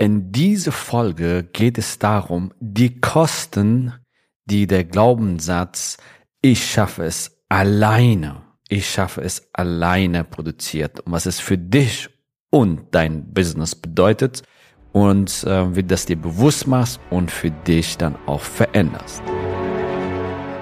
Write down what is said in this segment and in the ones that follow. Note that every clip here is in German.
In dieser Folge geht es darum, die Kosten, die der Glaubenssatz ich schaffe es alleine, ich schaffe es alleine produziert und was es für dich und dein Business bedeutet und äh, wie das dir bewusst machst und für dich dann auch veränderst.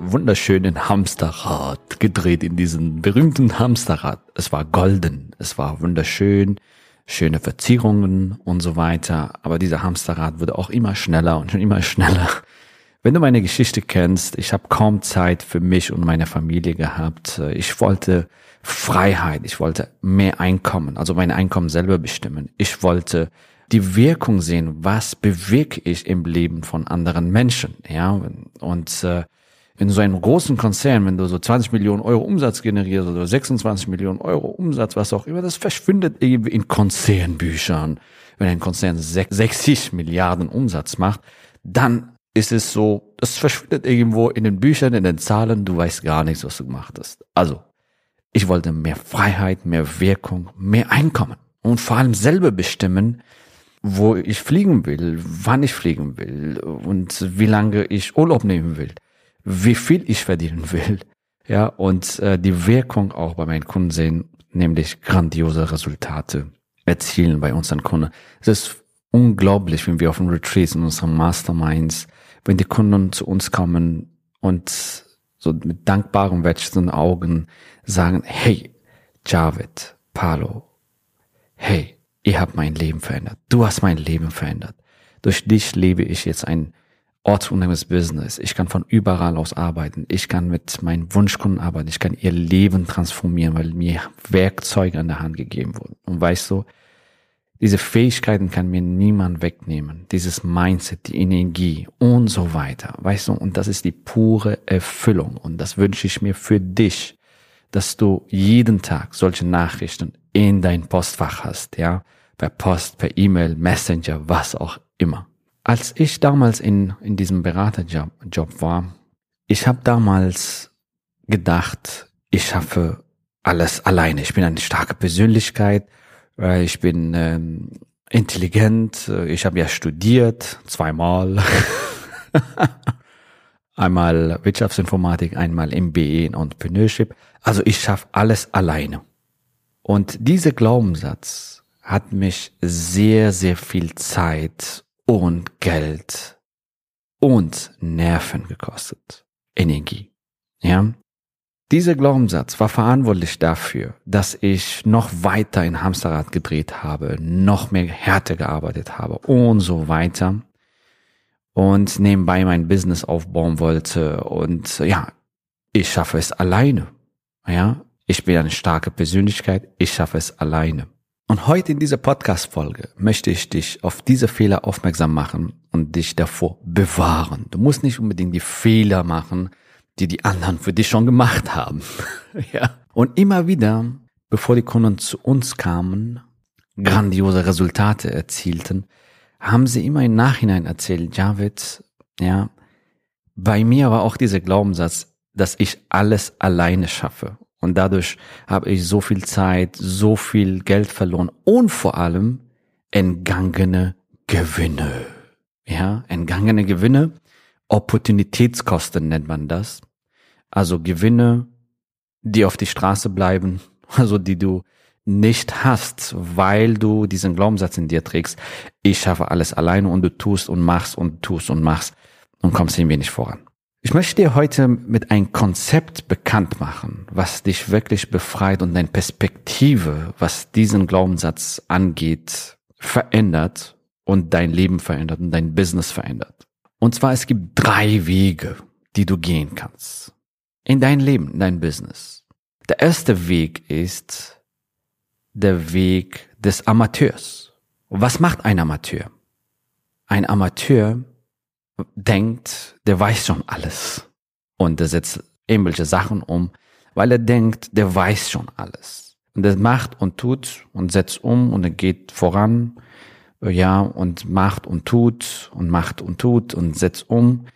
wunderschönen Hamsterrad gedreht in diesen berühmten Hamsterrad. Es war golden, es war wunderschön, schöne Verzierungen und so weiter. Aber dieser Hamsterrad wurde auch immer schneller und immer schneller. Wenn du meine Geschichte kennst, ich habe kaum Zeit für mich und meine Familie gehabt. Ich wollte Freiheit, ich wollte mehr Einkommen, also mein Einkommen selber bestimmen. Ich wollte die Wirkung sehen, was bewirke ich im Leben von anderen Menschen, ja, und äh, in so einem großen Konzern, wenn du so 20 Millionen Euro Umsatz generierst oder 26 Millionen Euro Umsatz, was auch immer, das verschwindet irgendwie in Konzernbüchern. Wenn ein Konzern 60 Milliarden Umsatz macht, dann ist es so, das verschwindet irgendwo in den Büchern, in den Zahlen, du weißt gar nichts, was du gemacht hast. Also, ich wollte mehr Freiheit, mehr Wirkung, mehr Einkommen und vor allem selber bestimmen, wo ich fliegen will, wann ich fliegen will und wie lange ich Urlaub nehmen will, wie viel ich verdienen will. Ja, und äh, die Wirkung auch bei meinen Kunden sehen, nämlich grandiose Resultate erzielen bei unseren Kunden. Es ist unglaublich, wenn wir auf den Retreats in unseren Masterminds, wenn die Kunden zu uns kommen und so mit dankbaren, wechselnden Augen sagen, hey, Javid, Palo, hey, ihr habt mein Leben verändert. Du hast mein Leben verändert. Durch dich lebe ich jetzt ein ortsunabhängiges Business. Ich kann von überall aus arbeiten. Ich kann mit meinen Wunschkunden arbeiten. Ich kann ihr Leben transformieren, weil mir Werkzeuge an der Hand gegeben wurden. Und weißt du, diese Fähigkeiten kann mir niemand wegnehmen. Dieses Mindset, die Energie und so weiter. Weißt du, und das ist die pure Erfüllung. Und das wünsche ich mir für dich, dass du jeden Tag solche Nachrichten in dein Postfach hast, ja, per Post, per E-Mail, Messenger, was auch immer. Als ich damals in, in diesem Beraterjob Job war, ich habe damals gedacht, ich schaffe alles alleine. Ich bin eine starke Persönlichkeit, äh, ich bin ähm, intelligent, äh, ich habe ja studiert, zweimal. einmal Wirtschaftsinformatik, einmal MBA in Entrepreneurship. Also ich schaffe alles alleine. Und dieser Glaubenssatz hat mich sehr, sehr viel Zeit und Geld und Nerven gekostet. Energie. Ja. Dieser Glaubenssatz war verantwortlich dafür, dass ich noch weiter in Hamsterrad gedreht habe, noch mehr härter gearbeitet habe und so weiter und nebenbei mein Business aufbauen wollte und ja, ich schaffe es alleine. Ja, ich bin eine starke Persönlichkeit, ich schaffe es alleine. Und heute in dieser Podcast-Folge möchte ich dich auf diese Fehler aufmerksam machen und dich davor bewahren. Du musst nicht unbedingt die Fehler machen, die die anderen für dich schon gemacht haben. ja. Und immer wieder, bevor die Kunden zu uns kamen, grandiose Resultate erzielten, haben sie immer im Nachhinein erzählt, Javid, ja, bei mir war auch dieser Glaubenssatz, dass ich alles alleine schaffe. Und dadurch habe ich so viel Zeit, so viel Geld verloren und vor allem entgangene Gewinne. Ja, entgangene Gewinne. Opportunitätskosten nennt man das. Also Gewinne, die auf die Straße bleiben, also die du nicht hast, weil du diesen Glaubenssatz in dir trägst, ich schaffe alles alleine und du tust und machst und tust und machst und kommst irgendwie nicht voran. Ich möchte dir heute mit einem Konzept bekannt machen, was dich wirklich befreit und deine Perspektive, was diesen Glaubenssatz angeht, verändert und dein Leben verändert und dein Business verändert. Und zwar, es gibt drei Wege, die du gehen kannst. In dein Leben, in dein Business. Der erste Weg ist der Weg des Amateurs. Was macht ein Amateur? Ein Amateur denkt, der weiß schon alles. Und er setzt irgendwelche Sachen um, weil er denkt, der weiß schon alles. Und er macht und tut und setzt um und er geht voran, ja, und macht und tut und macht und tut und setzt um.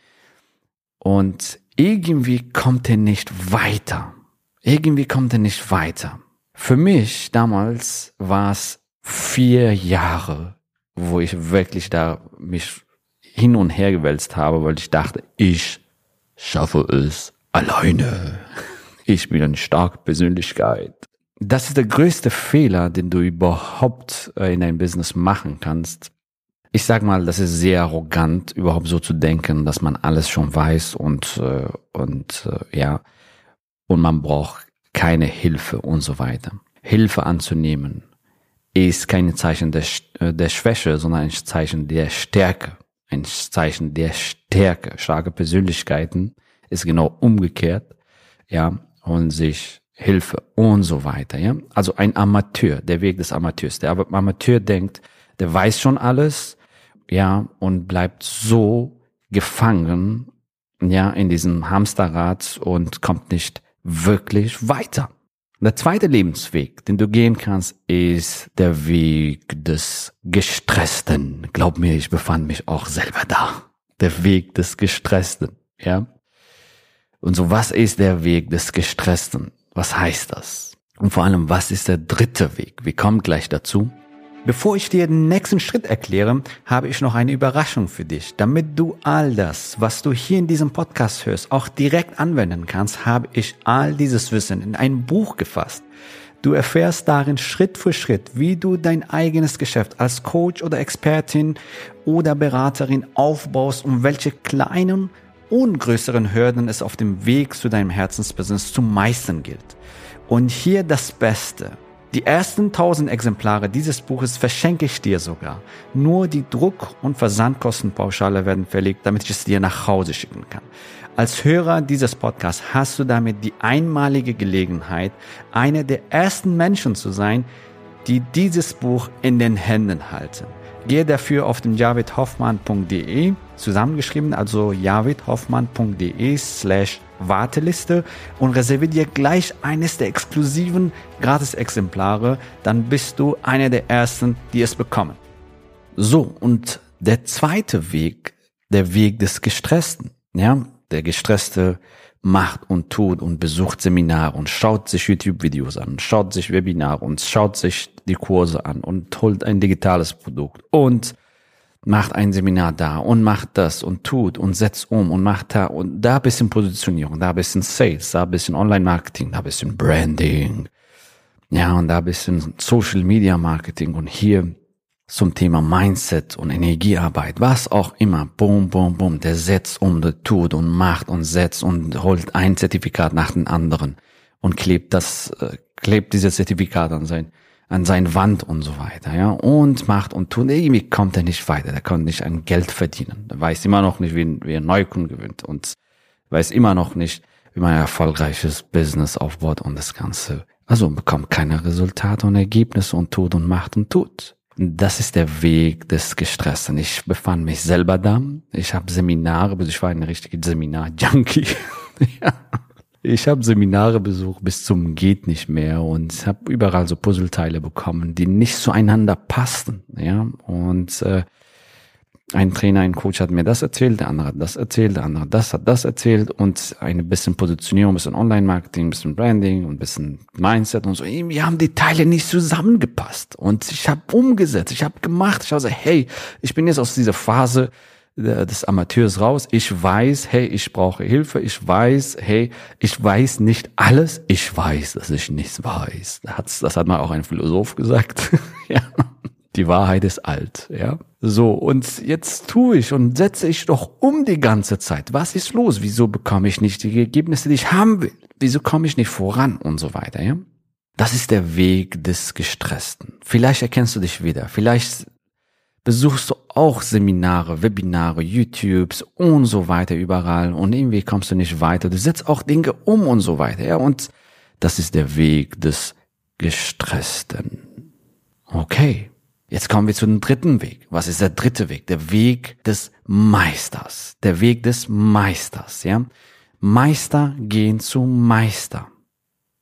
Und irgendwie kommt er nicht weiter. Irgendwie kommt er nicht weiter. Für mich damals war es vier Jahre, wo ich wirklich da mich hin und her gewälzt habe, weil ich dachte, ich schaffe es alleine. Ich bin eine starke Persönlichkeit. Das ist der größte Fehler, den du überhaupt äh, in deinem Business machen kannst. Ich sag mal, das ist sehr arrogant, überhaupt so zu denken, dass man alles schon weiß und äh, und äh, ja und man braucht keine Hilfe und so weiter. Hilfe anzunehmen ist kein Zeichen der, der Schwäche, sondern ein Zeichen der Stärke ein Zeichen der Stärke. Starke Persönlichkeiten ist genau umgekehrt, ja, und sich Hilfe und so weiter, ja. Also ein Amateur, der Weg des Amateurs. Der Amateur denkt, der weiß schon alles, ja, und bleibt so gefangen, ja, in diesem Hamsterrad und kommt nicht wirklich weiter. Der zweite Lebensweg, den du gehen kannst, ist der Weg des Gestressten. Glaub mir, ich befand mich auch selber da. Der Weg des Gestressten, ja. Und so, was ist der Weg des Gestressten? Was heißt das? Und vor allem, was ist der dritte Weg? Wir kommen gleich dazu. Bevor ich dir den nächsten Schritt erkläre, habe ich noch eine Überraschung für dich. Damit du all das, was du hier in diesem Podcast hörst, auch direkt anwenden kannst, habe ich all dieses Wissen in ein Buch gefasst. Du erfährst darin Schritt für Schritt, wie du dein eigenes Geschäft als Coach oder Expertin oder Beraterin aufbaust und welche kleinen und größeren Hürden es auf dem Weg zu deinem Herzensbusiness zu meistern gilt. Und hier das Beste. Die ersten 1000 Exemplare dieses Buches verschenke ich dir sogar. Nur die Druck- und Versandkostenpauschale werden verlegt, damit ich es dir nach Hause schicken kann. Als Hörer dieses Podcasts hast du damit die einmalige Gelegenheit, einer der ersten Menschen zu sein, die dieses Buch in den Händen halten. Gehe dafür auf den javidhoffmann.de, zusammengeschrieben, also javidhoffmann.de slash Warteliste und reserviere dir gleich eines der exklusiven Gratis-Exemplare, dann bist du einer der ersten, die es bekommen. So, und der zweite Weg, der Weg des Gestressten, ja, der Gestresste macht und tut und besucht Seminare und schaut sich YouTube-Videos an, schaut sich Webinare und schaut sich die Kurse an und holt ein digitales Produkt und macht ein Seminar da und macht das und tut und setzt um und macht da und da bisschen Positionierung, da bisschen Sales, da bisschen Online-Marketing, da bisschen Branding, ja, und da bisschen Social Media Marketing und hier zum Thema Mindset und Energiearbeit, was auch immer, boom, boom, boom, der setzt um, der tut und macht und setzt und holt ein Zertifikat nach dem anderen und klebt das, äh, klebt dieses Zertifikat an sein an sein Wand und so weiter, ja, und macht und tut. Irgendwie kommt er nicht weiter, der kann nicht an Geld verdienen. Er weiß immer noch nicht, wie, wie er Neukunden gewinnt und weiß immer noch nicht, wie man ein erfolgreiches Business aufbaut und das Ganze. Also bekommt keine Resultate und Ergebnisse und tut und macht und tut. Das ist der Weg des Gestressten. Ich befand mich selber da. Ich habe Seminare, ich war ein richtiger Seminar-Junkie. ja. Ich habe Seminare besucht bis zum geht nicht mehr und habe überall so Puzzleteile bekommen, die nicht zueinander passten. Ja und äh, ein Trainer, ein Coach hat mir das erzählt, der andere hat das erzählt, der andere das hat das erzählt und ein bisschen Positionierung, ein bisschen Online-Marketing, ein bisschen Branding und ein bisschen Mindset und so. Irgendwie haben die Teile nicht zusammengepasst und ich habe umgesetzt, ich habe gemacht. Ich habe gesagt, hey, ich bin jetzt aus dieser Phase, des Amateurs raus. Ich weiß, hey, ich brauche Hilfe. Ich weiß, hey, ich weiß nicht alles. Ich weiß, dass ich nichts weiß. Das hat, das hat mal auch ein Philosoph gesagt. ja. Die Wahrheit ist alt, ja. So, und jetzt tue ich und setze ich doch um die ganze Zeit. Was ist los? Wieso bekomme ich nicht die Ergebnisse, die ich haben will? Wieso komme ich nicht voran und so weiter, ja? Das ist der Weg des Gestressten. Vielleicht erkennst du dich wieder. Vielleicht besuchst du auch Seminare, Webinare, YouTubes und so weiter überall und irgendwie kommst du nicht weiter. Du setzt auch Dinge um und so weiter, ja? Und das ist der Weg des Gestressten. Okay. Jetzt kommen wir zu dem dritten Weg. Was ist der dritte Weg? Der Weg des Meisters. Der Weg des Meisters, ja? Meister gehen zu Meister.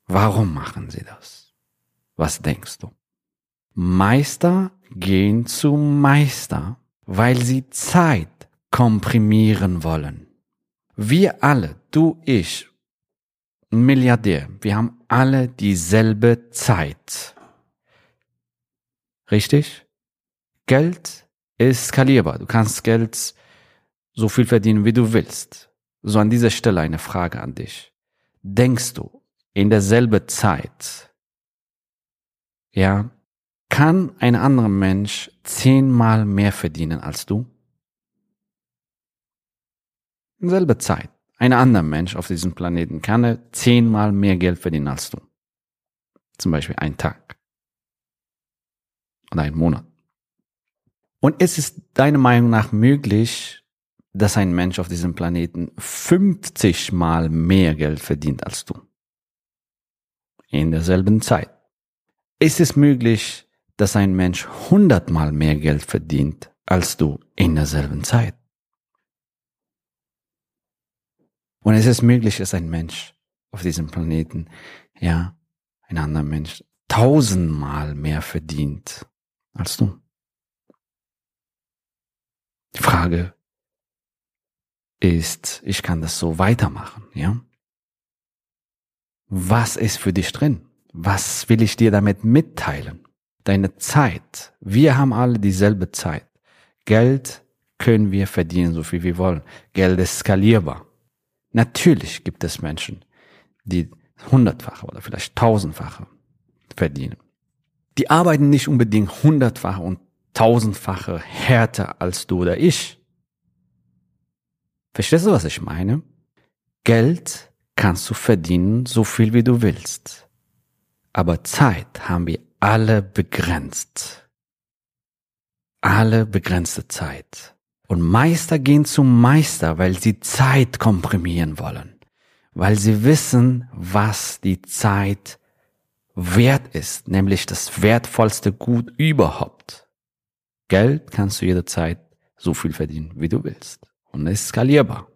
Warum machen sie das? Was denkst du? Meister gehen zu Meister, weil sie Zeit komprimieren wollen. Wir alle, du, ich, Milliardär, wir haben alle dieselbe Zeit. Richtig? Geld ist skalierbar. Du kannst Geld so viel verdienen, wie du willst. So an dieser Stelle eine Frage an dich. Denkst du in derselbe Zeit, ja, kann ein anderer Mensch zehnmal mehr verdienen als du? In derselbe Zeit. Ein anderer Mensch auf diesem Planeten kann er zehnmal mehr Geld verdienen als du. Zum Beispiel einen Tag oder einen Monat. Und ist es deiner Meinung nach möglich, dass ein Mensch auf diesem Planeten 50 mal mehr Geld verdient als du? In derselben Zeit. Ist es möglich, dass ein Mensch 100 mal mehr Geld verdient als du in derselben Zeit? Und ist es möglich, dass ein Mensch auf diesem Planeten, ja, ein anderer Mensch, tausendmal mehr verdient als du. Die Frage ist, ich kann das so weitermachen, ja? Was ist für dich drin? Was will ich dir damit mitteilen? Deine Zeit. Wir haben alle dieselbe Zeit. Geld können wir verdienen, so viel wir wollen. Geld ist skalierbar. Natürlich gibt es Menschen, die hundertfache oder vielleicht tausendfache verdienen die arbeiten nicht unbedingt hundertfache und tausendfache härter als du oder ich. Verstehst du, was ich meine? Geld kannst du verdienen, so viel wie du willst. Aber Zeit haben wir alle begrenzt. Alle begrenzte Zeit. Und Meister gehen zum Meister, weil sie Zeit komprimieren wollen. Weil sie wissen, was die Zeit wert ist, nämlich das wertvollste Gut überhaupt. Geld kannst du jederzeit so viel verdienen, wie du willst. Und es ist skalierbar.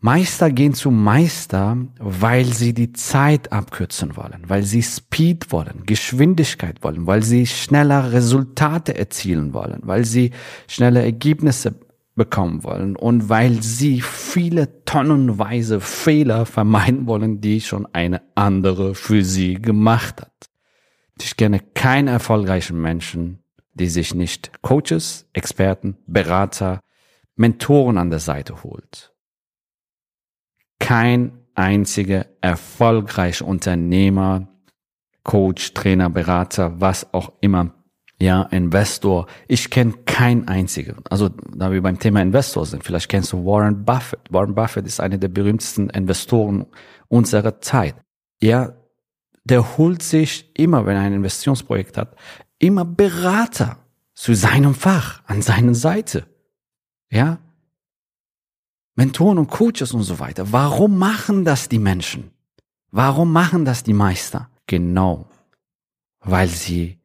Meister gehen zu Meister, weil sie die Zeit abkürzen wollen, weil sie Speed wollen, Geschwindigkeit wollen, weil sie schneller Resultate erzielen wollen, weil sie schnelle Ergebnisse bekommen wollen und weil sie viele tonnenweise Fehler vermeiden wollen, die schon eine andere für sie gemacht hat. Ich kenne keinen erfolgreichen Menschen, die sich nicht Coaches, Experten, Berater, Mentoren an der Seite holt. Kein einziger erfolgreicher Unternehmer, Coach, Trainer, Berater, was auch immer ja, Investor. Ich kenne keinen einzigen. Also, da wir beim Thema Investor sind, vielleicht kennst du Warren Buffett. Warren Buffett ist einer der berühmtesten Investoren unserer Zeit. Ja, der holt sich immer, wenn er ein Investitionsprojekt hat, immer Berater zu seinem Fach, an seiner Seite. Ja? Mentoren und Coaches und so weiter. Warum machen das die Menschen? Warum machen das die Meister? Genau, weil sie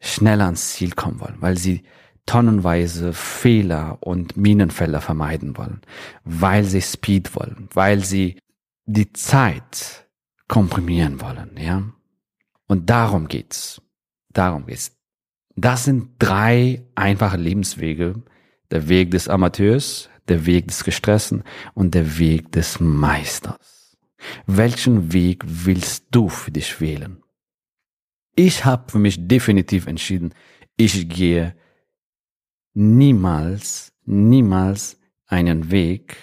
schneller ans Ziel kommen wollen, weil sie tonnenweise Fehler und Minenfelder vermeiden wollen, weil sie Speed wollen, weil sie die Zeit komprimieren wollen, ja. Und darum geht's. Darum geht's. Das sind drei einfache Lebenswege. Der Weg des Amateurs, der Weg des Gestressen und der Weg des Meisters. Welchen Weg willst du für dich wählen? Ich habe für mich definitiv entschieden, ich gehe niemals, niemals einen Weg,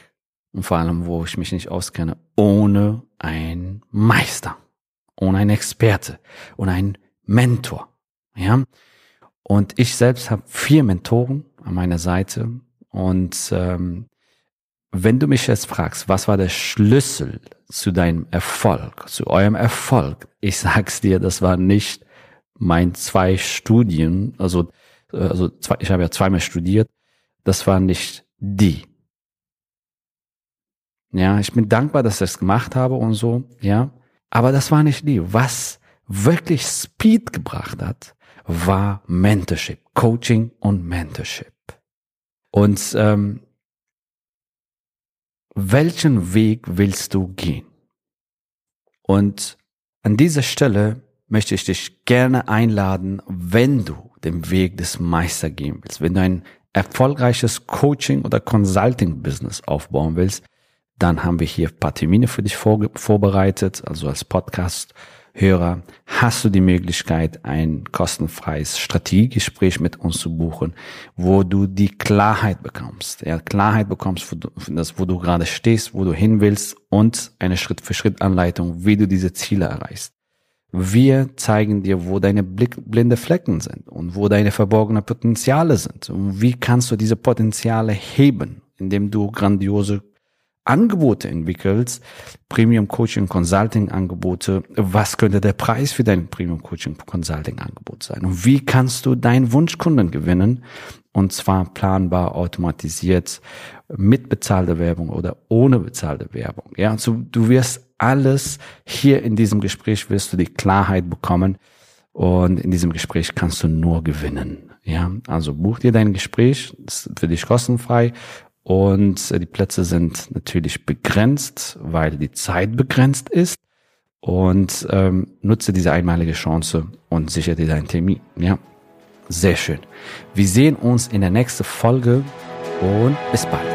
und vor allem, wo ich mich nicht auskenne, ohne einen Meister, ohne einen Experte und einen Mentor. Ja? Und ich selbst habe vier Mentoren an meiner Seite. Und ähm, wenn du mich jetzt fragst, was war der Schlüssel zu deinem Erfolg, zu eurem Erfolg, ich sag's dir, das war nicht mein zwei Studien, also, äh, also zwei, ich habe ja zweimal studiert, das war nicht die. Ja, ich bin dankbar, dass ich das gemacht habe und so, ja. Aber das war nicht die. Was wirklich Speed gebracht hat, war Mentorship, Coaching und Mentorship. Und ähm, welchen Weg willst du gehen? Und an dieser Stelle möchte ich dich gerne einladen, wenn du den Weg des Meister gehen willst, wenn du ein erfolgreiches Coaching oder Consulting Business aufbauen willst, dann haben wir hier ein paar Termine für dich vor, vorbereitet, also als Podcast Hörer, hast du die Möglichkeit, ein kostenfreies Strategiegespräch mit uns zu buchen, wo du die Klarheit bekommst. Ja, Klarheit bekommst, wo du, das, wo du gerade stehst, wo du hin willst und eine Schritt-für-Schritt-Anleitung, wie du diese Ziele erreichst. Wir zeigen dir, wo deine blinde Flecken sind und wo deine verborgenen Potenziale sind. Und wie kannst du diese Potenziale heben, indem du grandiose Angebote entwickelst, Premium Coaching Consulting Angebote, was könnte der Preis für dein Premium Coaching Consulting Angebot sein? Und wie kannst du deinen Wunschkunden gewinnen? Und zwar planbar, automatisiert, mit bezahlter Werbung oder ohne bezahlte Werbung. Ja, also du wirst alles hier in diesem Gespräch wirst du die Klarheit bekommen. Und in diesem Gespräch kannst du nur gewinnen. Ja, also buch dir dein Gespräch, ist für dich kostenfrei und äh, die Plätze sind natürlich begrenzt, weil die Zeit begrenzt ist. Und ähm, nutze diese einmalige Chance und sichere dir deinen Termin. Ja, sehr schön. Wir sehen uns in der nächsten Folge und bis bald.